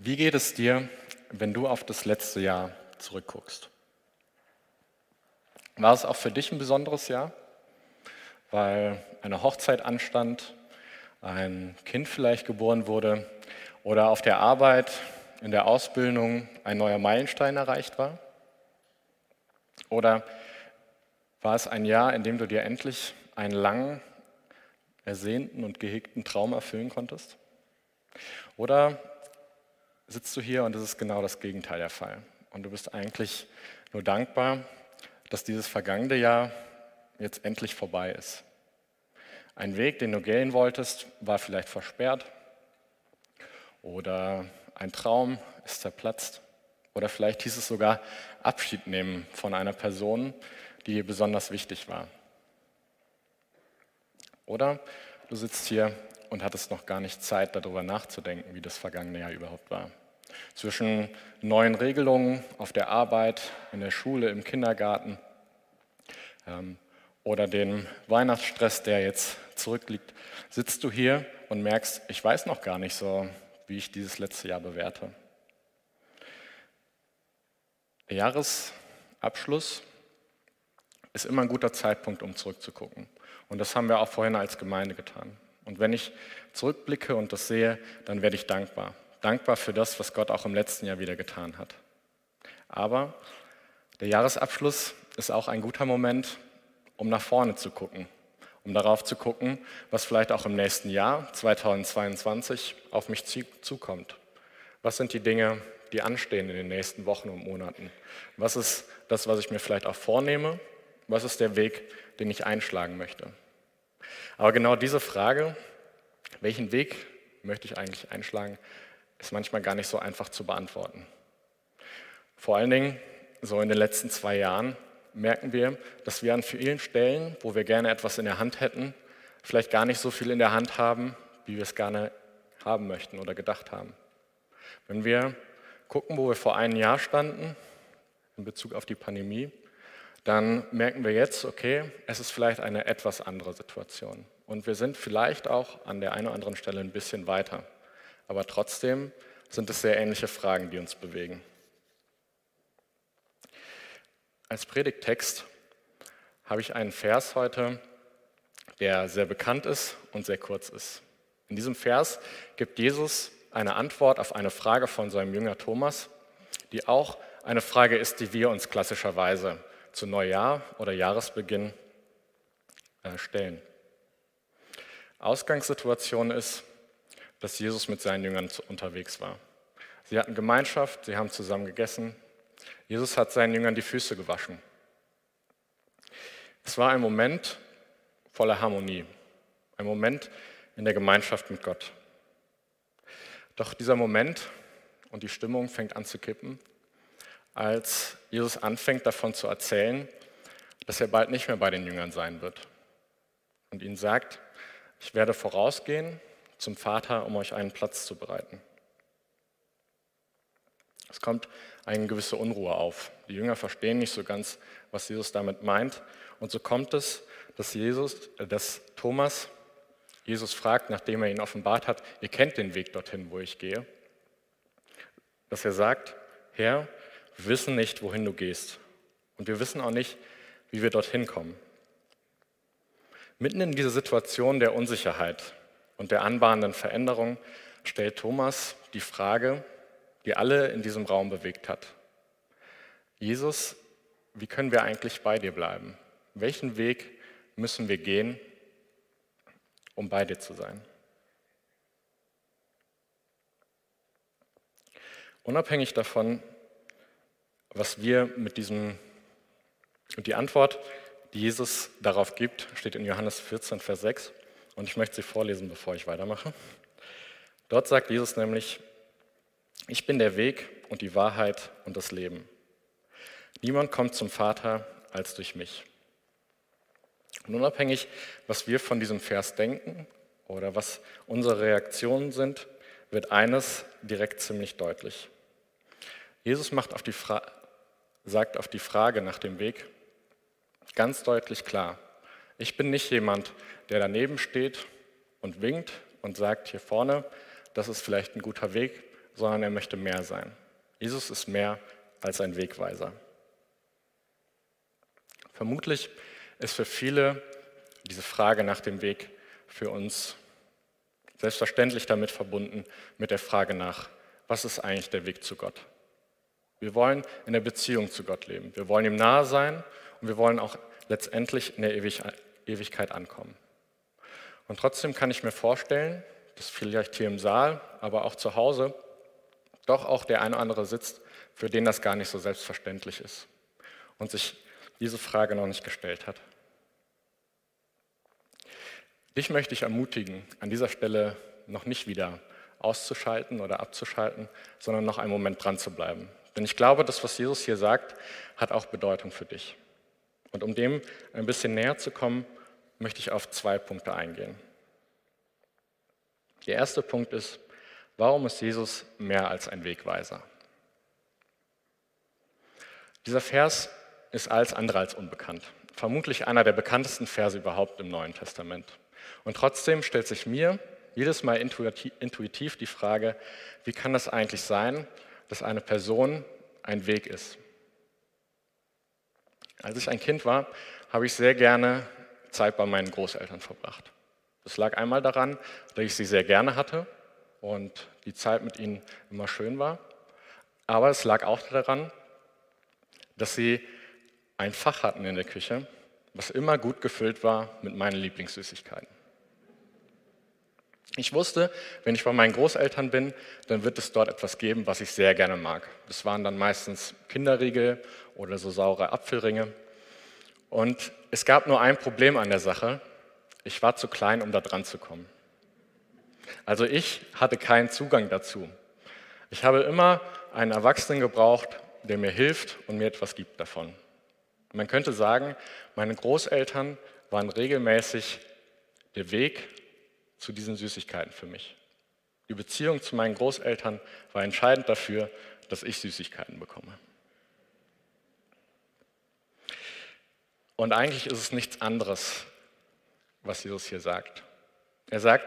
Wie geht es dir, wenn du auf das letzte Jahr zurückguckst? War es auch für dich ein besonderes Jahr, weil eine Hochzeit anstand, ein Kind vielleicht geboren wurde oder auf der Arbeit, in der Ausbildung ein neuer Meilenstein erreicht war? Oder war es ein Jahr, in dem du dir endlich einen langen, ersehnten und gehegten Traum erfüllen konntest? Oder sitzt du hier und es ist genau das Gegenteil der Fall. Und du bist eigentlich nur dankbar, dass dieses vergangene Jahr jetzt endlich vorbei ist. Ein Weg, den du gehen wolltest, war vielleicht versperrt oder ein Traum ist zerplatzt oder vielleicht hieß es sogar Abschied nehmen von einer Person, die dir besonders wichtig war. Oder du sitzt hier und hattest noch gar nicht Zeit, darüber nachzudenken, wie das vergangene Jahr überhaupt war. Zwischen neuen Regelungen auf der Arbeit, in der Schule, im Kindergarten ähm, oder dem Weihnachtsstress, der jetzt zurückliegt, sitzt du hier und merkst, ich weiß noch gar nicht so, wie ich dieses letzte Jahr bewerte. Der Jahresabschluss ist immer ein guter Zeitpunkt, um zurückzugucken. Und das haben wir auch vorhin als Gemeinde getan. Und wenn ich zurückblicke und das sehe, dann werde ich dankbar. Dankbar für das, was Gott auch im letzten Jahr wieder getan hat. Aber der Jahresabschluss ist auch ein guter Moment, um nach vorne zu gucken, um darauf zu gucken, was vielleicht auch im nächsten Jahr, 2022, auf mich zukommt. Was sind die Dinge, die anstehen in den nächsten Wochen und Monaten? Was ist das, was ich mir vielleicht auch vornehme? Was ist der Weg, den ich einschlagen möchte? Aber genau diese Frage, welchen Weg möchte ich eigentlich einschlagen, ist manchmal gar nicht so einfach zu beantworten. Vor allen Dingen, so in den letzten zwei Jahren, merken wir, dass wir an vielen Stellen, wo wir gerne etwas in der Hand hätten, vielleicht gar nicht so viel in der Hand haben, wie wir es gerne haben möchten oder gedacht haben. Wenn wir gucken, wo wir vor einem Jahr standen, in Bezug auf die Pandemie, dann merken wir jetzt, okay, es ist vielleicht eine etwas andere Situation. Und wir sind vielleicht auch an der einen oder anderen Stelle ein bisschen weiter. Aber trotzdem sind es sehr ähnliche Fragen, die uns bewegen. Als Predigttext habe ich einen Vers heute, der sehr bekannt ist und sehr kurz ist. In diesem Vers gibt Jesus eine Antwort auf eine Frage von seinem Jünger Thomas, die auch eine Frage ist, die wir uns klassischerweise zu Neujahr oder Jahresbeginn äh, stellen. Ausgangssituation ist, dass Jesus mit seinen Jüngern unterwegs war. Sie hatten Gemeinschaft, sie haben zusammen gegessen. Jesus hat seinen Jüngern die Füße gewaschen. Es war ein Moment voller Harmonie, ein Moment in der Gemeinschaft mit Gott. Doch dieser Moment und die Stimmung fängt an zu kippen, als Jesus anfängt davon zu erzählen, dass er bald nicht mehr bei den Jüngern sein wird. Und ihnen sagt, ich werde vorausgehen zum Vater, um euch einen Platz zu bereiten. Es kommt eine gewisse Unruhe auf. Die Jünger verstehen nicht so ganz, was Jesus damit meint. Und so kommt es, dass, Jesus, äh, dass Thomas Jesus fragt, nachdem er ihn offenbart hat, ihr kennt den Weg dorthin, wo ich gehe, dass er sagt, Herr, wir wissen nicht, wohin du gehst. Und wir wissen auch nicht, wie wir dorthin kommen. Mitten in diese Situation der Unsicherheit und der anbahnenden Veränderung stellt Thomas die Frage, die alle in diesem Raum bewegt hat. Jesus, wie können wir eigentlich bei dir bleiben? Welchen Weg müssen wir gehen, um bei dir zu sein? Unabhängig davon, was wir mit diesem, und die Antwort, die Jesus darauf gibt, steht in Johannes 14, Vers 6. Und ich möchte sie vorlesen, bevor ich weitermache. Dort sagt Jesus nämlich, ich bin der Weg und die Wahrheit und das Leben. Niemand kommt zum Vater als durch mich. Und unabhängig, was wir von diesem Vers denken oder was unsere Reaktionen sind, wird eines direkt ziemlich deutlich. Jesus macht auf die sagt auf die Frage nach dem Weg ganz deutlich klar, ich bin nicht jemand, der daneben steht und winkt und sagt, hier vorne, das ist vielleicht ein guter Weg, sondern er möchte mehr sein. Jesus ist mehr als ein Wegweiser. Vermutlich ist für viele diese Frage nach dem Weg für uns selbstverständlich damit verbunden mit der Frage nach, was ist eigentlich der Weg zu Gott? Wir wollen in der Beziehung zu Gott leben. Wir wollen ihm nahe sein und wir wollen auch letztendlich in der Ewigkeit ankommen. Und trotzdem kann ich mir vorstellen, dass vielleicht hier im Saal, aber auch zu Hause, doch auch der eine oder andere sitzt, für den das gar nicht so selbstverständlich ist und sich diese Frage noch nicht gestellt hat. Dich möchte ich ermutigen, an dieser Stelle noch nicht wieder auszuschalten oder abzuschalten, sondern noch einen Moment dran zu bleiben. Denn ich glaube, das, was Jesus hier sagt, hat auch Bedeutung für dich. Und um dem ein bisschen näher zu kommen, möchte ich auf zwei Punkte eingehen. Der erste Punkt ist, warum ist Jesus mehr als ein Wegweiser? Dieser Vers ist alles andere als unbekannt. Vermutlich einer der bekanntesten Verse überhaupt im Neuen Testament. Und trotzdem stellt sich mir jedes Mal intuitiv die Frage, wie kann das eigentlich sein, dass eine Person ein Weg ist? Als ich ein Kind war, habe ich sehr gerne Zeit bei meinen Großeltern verbracht. Das lag einmal daran, dass ich sie sehr gerne hatte und die Zeit mit ihnen immer schön war. Aber es lag auch daran, dass sie ein Fach hatten in der Küche, was immer gut gefüllt war mit meinen Lieblingssüßigkeiten. Ich wusste, wenn ich bei meinen Großeltern bin, dann wird es dort etwas geben, was ich sehr gerne mag. Das waren dann meistens Kinderriegel oder so saure Apfelringe. Und es gab nur ein Problem an der Sache. Ich war zu klein, um da dran zu kommen. Also ich hatte keinen Zugang dazu. Ich habe immer einen Erwachsenen gebraucht, der mir hilft und mir etwas gibt davon. Man könnte sagen, meine Großeltern waren regelmäßig der Weg zu diesen Süßigkeiten für mich. Die Beziehung zu meinen Großeltern war entscheidend dafür, dass ich Süßigkeiten bekomme. Und eigentlich ist es nichts anderes, was Jesus hier sagt. Er sagt,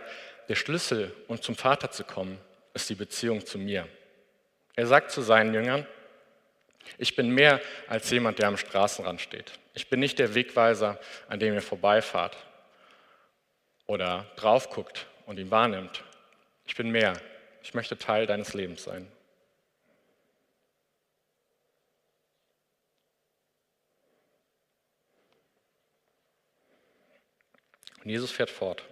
der Schlüssel, um zum Vater zu kommen, ist die Beziehung zu mir. Er sagt zu seinen Jüngern, ich bin mehr als jemand, der am Straßenrand steht. Ich bin nicht der Wegweiser, an dem ihr vorbeifahrt oder drauf guckt und ihn wahrnimmt. Ich bin mehr. Ich möchte Teil deines Lebens sein. Und Jesus fährt fort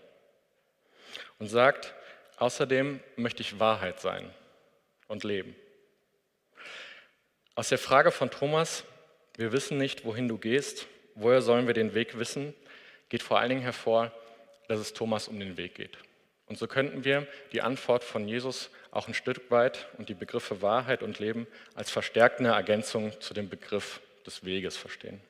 und sagt, außerdem möchte ich Wahrheit sein und leben. Aus der Frage von Thomas, wir wissen nicht, wohin du gehst, woher sollen wir den Weg wissen, geht vor allen Dingen hervor, dass es Thomas um den Weg geht. Und so könnten wir die Antwort von Jesus auch ein Stück weit und die Begriffe Wahrheit und Leben als verstärkende Ergänzung zu dem Begriff des Weges verstehen.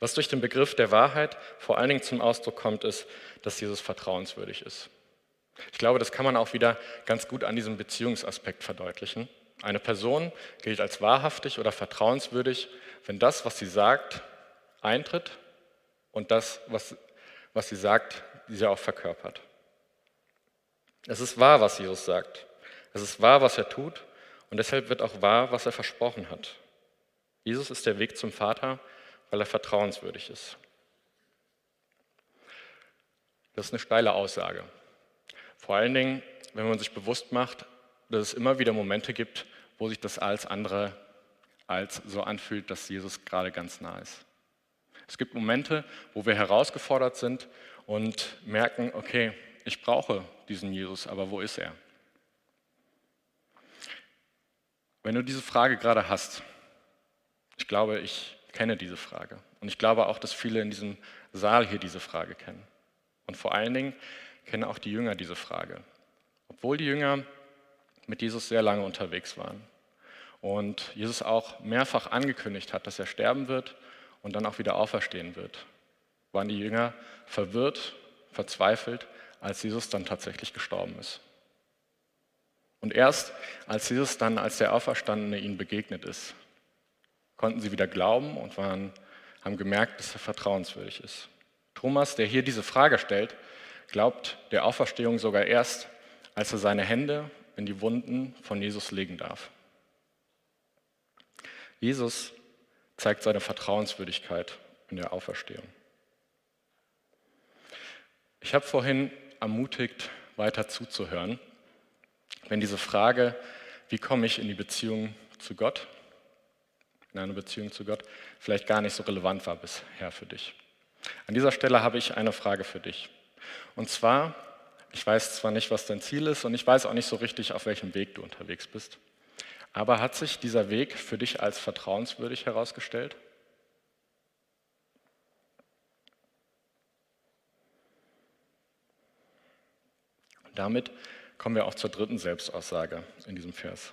Was durch den Begriff der Wahrheit vor allen Dingen zum Ausdruck kommt, ist, dass Jesus vertrauenswürdig ist. Ich glaube, das kann man auch wieder ganz gut an diesem Beziehungsaspekt verdeutlichen. Eine Person gilt als wahrhaftig oder vertrauenswürdig, wenn das, was sie sagt, eintritt und das, was, was sie sagt, sie auch verkörpert. Es ist wahr, was Jesus sagt. Es ist wahr, was er tut und deshalb wird auch wahr, was er versprochen hat. Jesus ist der Weg zum Vater, weil er vertrauenswürdig ist. Das ist eine steile Aussage. Vor allen Dingen, wenn man sich bewusst macht, dass es immer wieder Momente gibt, wo sich das alles andere als so anfühlt, dass Jesus gerade ganz nah ist. Es gibt Momente, wo wir herausgefordert sind und merken, okay, ich brauche diesen Jesus, aber wo ist er? Wenn du diese Frage gerade hast, ich glaube, ich kenne diese Frage und ich glaube auch, dass viele in diesem Saal hier diese Frage kennen. Und vor allen Dingen kennen auch die Jünger diese Frage. Obwohl die Jünger mit Jesus sehr lange unterwegs waren. Und Jesus auch mehrfach angekündigt hat, dass er sterben wird und dann auch wieder auferstehen wird, waren die Jünger verwirrt, verzweifelt, als Jesus dann tatsächlich gestorben ist. Und erst als Jesus dann als der Auferstandene ihnen begegnet ist, konnten sie wieder glauben und waren, haben gemerkt, dass er vertrauenswürdig ist. Thomas, der hier diese Frage stellt, glaubt der Auferstehung sogar erst, als er seine Hände in die Wunden von Jesus legen darf. Jesus zeigt seine Vertrauenswürdigkeit in der Auferstehung. Ich habe vorhin ermutigt, weiter zuzuhören, wenn diese Frage, wie komme ich in die Beziehung zu Gott, in eine Beziehung zu Gott, vielleicht gar nicht so relevant war bisher für dich. An dieser Stelle habe ich eine Frage für dich. Und zwar, ich weiß zwar nicht, was dein Ziel ist und ich weiß auch nicht so richtig, auf welchem Weg du unterwegs bist, aber hat sich dieser Weg für dich als vertrauenswürdig herausgestellt? Damit kommen wir auch zur dritten Selbstaussage in diesem Vers.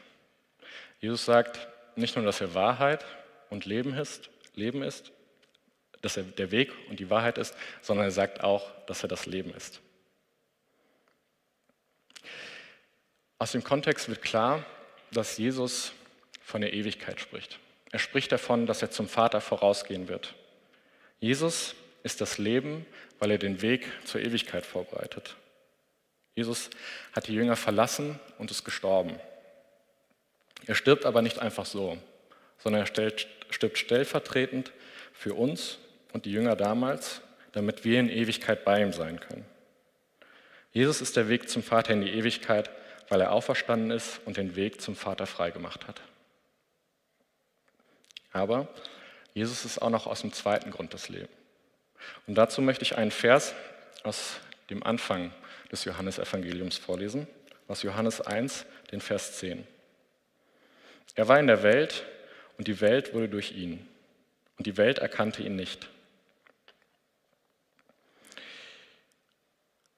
Jesus sagt nicht nur, dass er Wahrheit und Leben ist, Leben ist, dass er der Weg und die Wahrheit ist, sondern er sagt auch, dass er das Leben ist. Aus dem Kontext wird klar, dass Jesus von der Ewigkeit spricht. Er spricht davon, dass er zum Vater vorausgehen wird. Jesus ist das Leben, weil er den Weg zur Ewigkeit vorbereitet. Jesus hat die Jünger verlassen und ist gestorben. Er stirbt aber nicht einfach so, sondern er stirbt stellvertretend für uns und die Jünger damals, damit wir in Ewigkeit bei ihm sein können. Jesus ist der Weg zum Vater in die Ewigkeit, weil er auferstanden ist und den Weg zum Vater freigemacht hat. Aber Jesus ist auch noch aus dem zweiten Grund das Leben. Und dazu möchte ich einen Vers aus dem Anfang des Johannesevangeliums vorlesen, aus Johannes 1, den Vers 10. Er war in der Welt und die Welt wurde durch ihn und die Welt erkannte ihn nicht.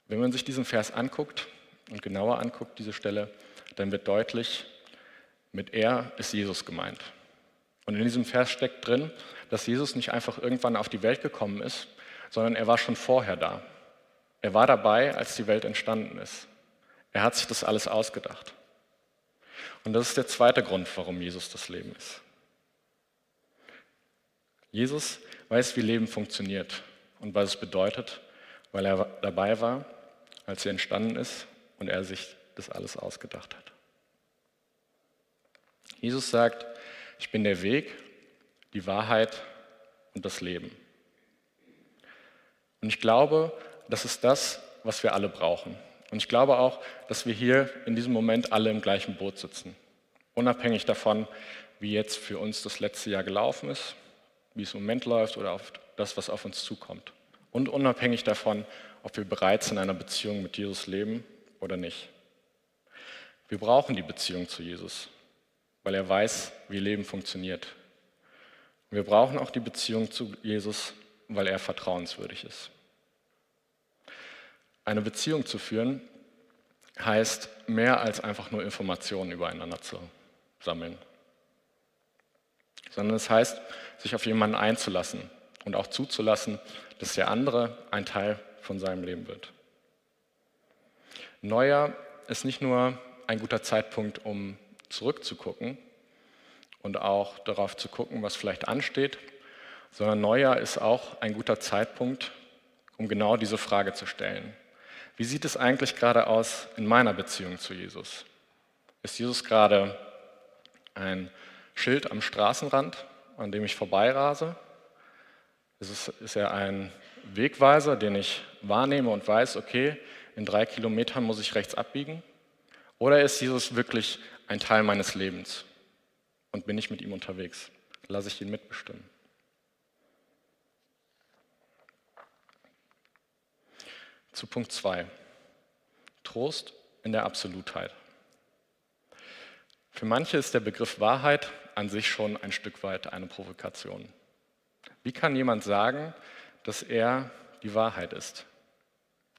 Wenn man sich diesen Vers anguckt und genauer anguckt, diese Stelle, dann wird deutlich, mit er ist Jesus gemeint. Und in diesem Vers steckt drin, dass Jesus nicht einfach irgendwann auf die Welt gekommen ist, sondern er war schon vorher da. Er war dabei, als die Welt entstanden ist. Er hat sich das alles ausgedacht. Und das ist der zweite Grund, warum Jesus das Leben ist. Jesus weiß, wie Leben funktioniert und was es bedeutet, weil er dabei war, als sie entstanden ist und er sich das alles ausgedacht hat. Jesus sagt, ich bin der Weg, die Wahrheit und das Leben. Und ich glaube, das ist das, was wir alle brauchen. Und ich glaube auch, dass wir hier in diesem Moment alle im gleichen Boot sitzen. Unabhängig davon, wie jetzt für uns das letzte Jahr gelaufen ist, wie es im Moment läuft oder auf das, was auf uns zukommt. Und unabhängig davon, ob wir bereits in einer Beziehung mit Jesus leben oder nicht. Wir brauchen die Beziehung zu Jesus, weil er weiß, wie Leben funktioniert. wir brauchen auch die Beziehung zu Jesus, weil er vertrauenswürdig ist. Eine Beziehung zu führen heißt mehr als einfach nur Informationen übereinander zu sammeln, sondern es heißt, sich auf jemanden einzulassen und auch zuzulassen, dass der andere ein Teil von seinem Leben wird. Neujahr ist nicht nur ein guter Zeitpunkt, um zurückzugucken und auch darauf zu gucken, was vielleicht ansteht, sondern Neujahr ist auch ein guter Zeitpunkt, um genau diese Frage zu stellen. Wie sieht es eigentlich gerade aus in meiner Beziehung zu Jesus? Ist Jesus gerade ein Schild am Straßenrand, an dem ich vorbeirase? Ist, es, ist er ein Wegweiser, den ich wahrnehme und weiß, okay, in drei Kilometern muss ich rechts abbiegen? Oder ist Jesus wirklich ein Teil meines Lebens und bin ich mit ihm unterwegs? Lasse ich ihn mitbestimmen? Zu Punkt 2. Trost in der Absolutheit. Für manche ist der Begriff Wahrheit an sich schon ein Stück weit eine Provokation. Wie kann jemand sagen, dass er die Wahrheit ist?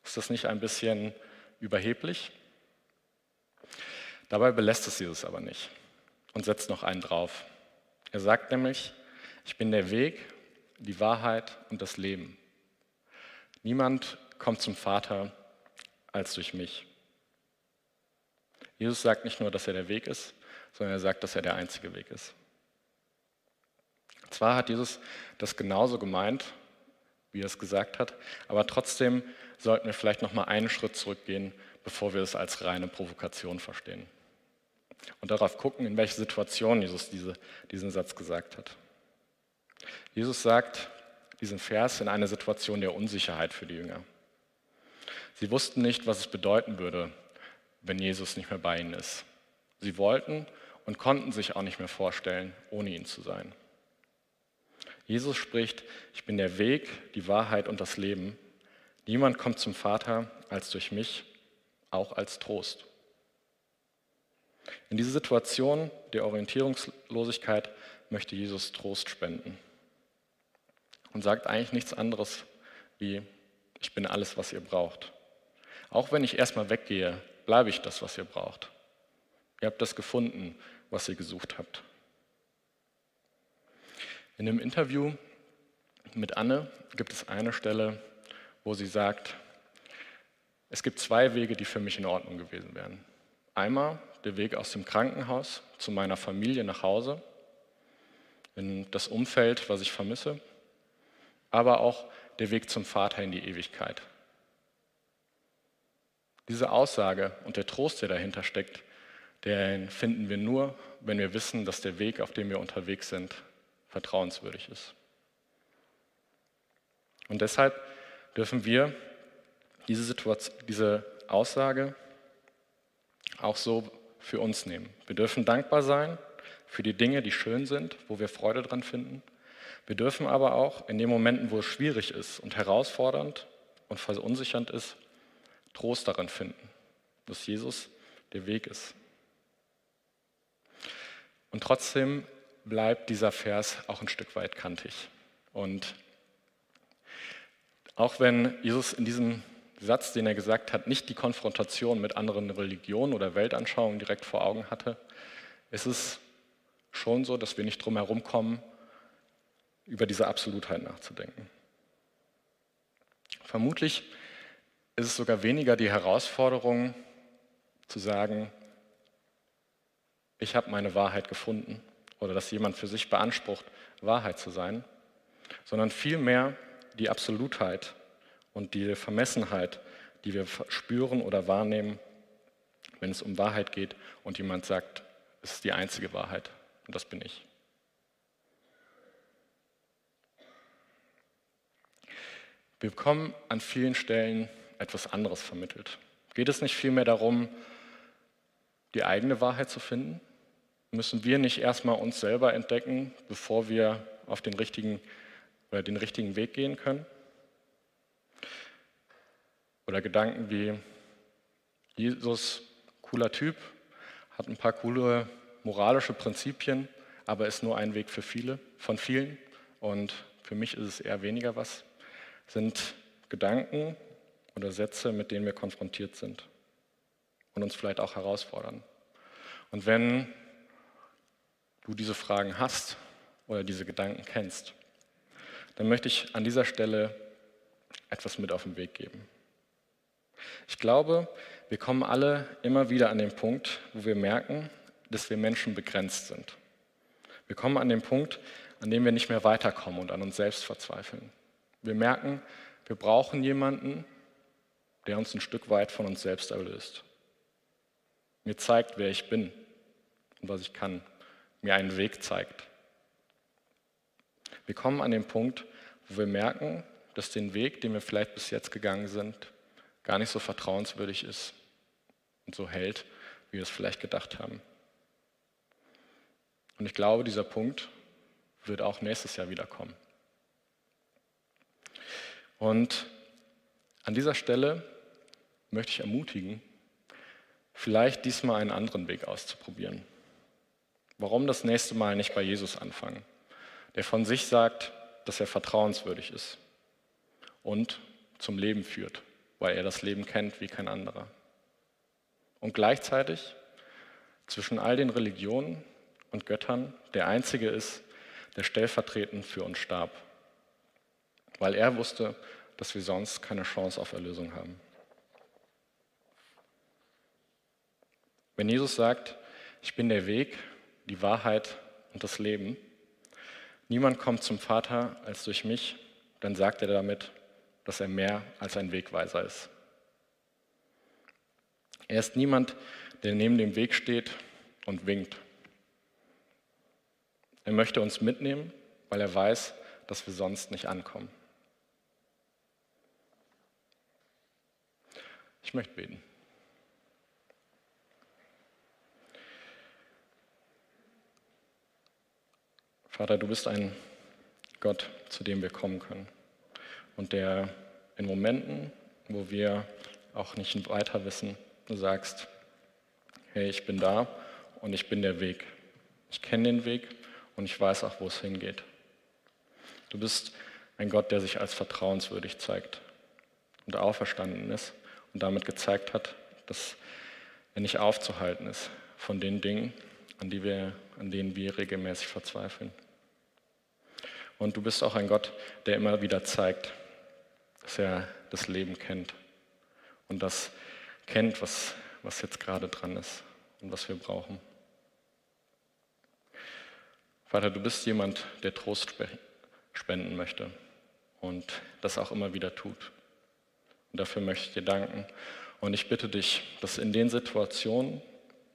Ist das nicht ein bisschen überheblich? Dabei belässt es Jesus aber nicht und setzt noch einen drauf. Er sagt nämlich, ich bin der Weg, die Wahrheit und das Leben. Niemand kommt zum Vater als durch mich. Jesus sagt nicht nur, dass er der Weg ist, sondern er sagt, dass er der einzige Weg ist. Zwar hat Jesus das genauso gemeint, wie er es gesagt hat, aber trotzdem sollten wir vielleicht noch mal einen Schritt zurückgehen, bevor wir es als reine Provokation verstehen. und darauf gucken, in welche Situation Jesus diese, diesen Satz gesagt hat. Jesus sagt diesen Vers in einer Situation der Unsicherheit für die Jünger. Sie wussten nicht, was es bedeuten würde, wenn Jesus nicht mehr bei ihnen ist. Sie wollten und konnten sich auch nicht mehr vorstellen, ohne ihn zu sein. Jesus spricht, ich bin der Weg, die Wahrheit und das Leben. Niemand kommt zum Vater als durch mich, auch als Trost. In diese Situation der Orientierungslosigkeit möchte Jesus Trost spenden und sagt eigentlich nichts anderes wie, ich bin alles, was ihr braucht. Auch wenn ich erstmal weggehe, bleibe ich das, was ihr braucht. Ihr habt das gefunden, was ihr gesucht habt. In einem Interview mit Anne gibt es eine Stelle, wo sie sagt, es gibt zwei Wege, die für mich in Ordnung gewesen wären. Einmal der Weg aus dem Krankenhaus zu meiner Familie nach Hause, in das Umfeld, was ich vermisse, aber auch der Weg zum Vater in die Ewigkeit. Diese Aussage und der Trost, der dahinter steckt, den finden wir nur, wenn wir wissen, dass der Weg, auf dem wir unterwegs sind, vertrauenswürdig ist. Und deshalb dürfen wir diese, Situation, diese Aussage auch so für uns nehmen. Wir dürfen dankbar sein für die Dinge, die schön sind, wo wir Freude dran finden. Wir dürfen aber auch in den Momenten, wo es schwierig ist und herausfordernd und verunsichernd ist, Trost darin finden, dass Jesus der Weg ist. Und trotzdem bleibt dieser Vers auch ein Stück weit kantig. Und auch wenn Jesus in diesem Satz, den er gesagt hat, nicht die Konfrontation mit anderen Religionen oder Weltanschauungen direkt vor Augen hatte, ist es schon so, dass wir nicht drum herum kommen, über diese Absolutheit nachzudenken. Vermutlich ist es sogar weniger die Herausforderung zu sagen, ich habe meine Wahrheit gefunden oder dass jemand für sich beansprucht, Wahrheit zu sein, sondern vielmehr die Absolutheit und die Vermessenheit, die wir spüren oder wahrnehmen, wenn es um Wahrheit geht und jemand sagt, es ist die einzige Wahrheit und das bin ich. Wir bekommen an vielen Stellen etwas anderes vermittelt. Geht es nicht vielmehr darum, die eigene Wahrheit zu finden? Müssen wir nicht erstmal uns selber entdecken, bevor wir auf den richtigen oder den richtigen Weg gehen können? Oder Gedanken wie Jesus, cooler Typ, hat ein paar coole moralische Prinzipien, aber ist nur ein Weg für viele, von vielen. Und für mich ist es eher weniger was. Sind Gedanken oder Sätze, mit denen wir konfrontiert sind und uns vielleicht auch herausfordern. Und wenn du diese Fragen hast oder diese Gedanken kennst, dann möchte ich an dieser Stelle etwas mit auf den Weg geben. Ich glaube, wir kommen alle immer wieder an den Punkt, wo wir merken, dass wir Menschen begrenzt sind. Wir kommen an den Punkt, an dem wir nicht mehr weiterkommen und an uns selbst verzweifeln. Wir merken, wir brauchen jemanden, der uns ein Stück weit von uns selbst erlöst. Mir zeigt, wer ich bin und was ich kann mir einen Weg zeigt. Wir kommen an den Punkt, wo wir merken, dass den Weg, den wir vielleicht bis jetzt gegangen sind, gar nicht so vertrauenswürdig ist und so hält, wie wir es vielleicht gedacht haben. Und ich glaube, dieser Punkt wird auch nächstes Jahr wiederkommen. Und an dieser Stelle möchte ich ermutigen, vielleicht diesmal einen anderen Weg auszuprobieren. Warum das nächste Mal nicht bei Jesus anfangen, der von sich sagt, dass er vertrauenswürdig ist und zum Leben führt, weil er das Leben kennt wie kein anderer. Und gleichzeitig zwischen all den Religionen und Göttern der Einzige ist, der stellvertretend für uns starb, weil er wusste, dass wir sonst keine Chance auf Erlösung haben. Wenn Jesus sagt, ich bin der Weg, die Wahrheit und das Leben. Niemand kommt zum Vater als durch mich, dann sagt er damit, dass er mehr als ein Wegweiser ist. Er ist niemand, der neben dem Weg steht und winkt. Er möchte uns mitnehmen, weil er weiß, dass wir sonst nicht ankommen. Ich möchte beten. Vater, du bist ein Gott, zu dem wir kommen können und der in Momenten, wo wir auch nicht weiter wissen, du sagst, hey, ich bin da und ich bin der Weg. Ich kenne den Weg und ich weiß auch, wo es hingeht. Du bist ein Gott, der sich als vertrauenswürdig zeigt und auferstanden ist und damit gezeigt hat, dass er nicht aufzuhalten ist von den Dingen, an, die wir, an denen wir regelmäßig verzweifeln. Und du bist auch ein Gott, der immer wieder zeigt, dass er das Leben kennt und das kennt, was, was jetzt gerade dran ist und was wir brauchen. Vater, du bist jemand, der Trost spenden möchte und das auch immer wieder tut. Und dafür möchte ich dir danken. Und ich bitte dich, dass in den Situationen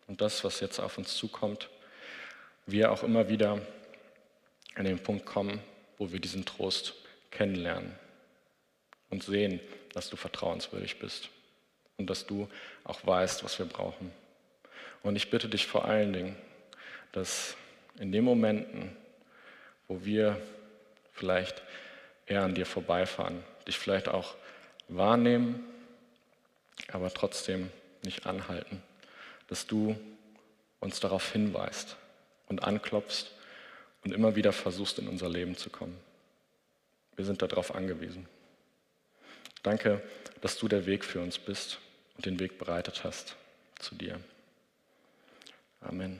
und das, was jetzt auf uns zukommt, wir auch immer wieder an den Punkt kommen, wo wir diesen Trost kennenlernen und sehen, dass du vertrauenswürdig bist und dass du auch weißt, was wir brauchen. Und ich bitte dich vor allen Dingen, dass in den Momenten, wo wir vielleicht eher an dir vorbeifahren, dich vielleicht auch wahrnehmen, aber trotzdem nicht anhalten, dass du uns darauf hinweist und anklopfst und immer wieder versuchst, in unser Leben zu kommen. Wir sind darauf angewiesen. Danke, dass du der Weg für uns bist und den Weg bereitet hast zu dir. Amen.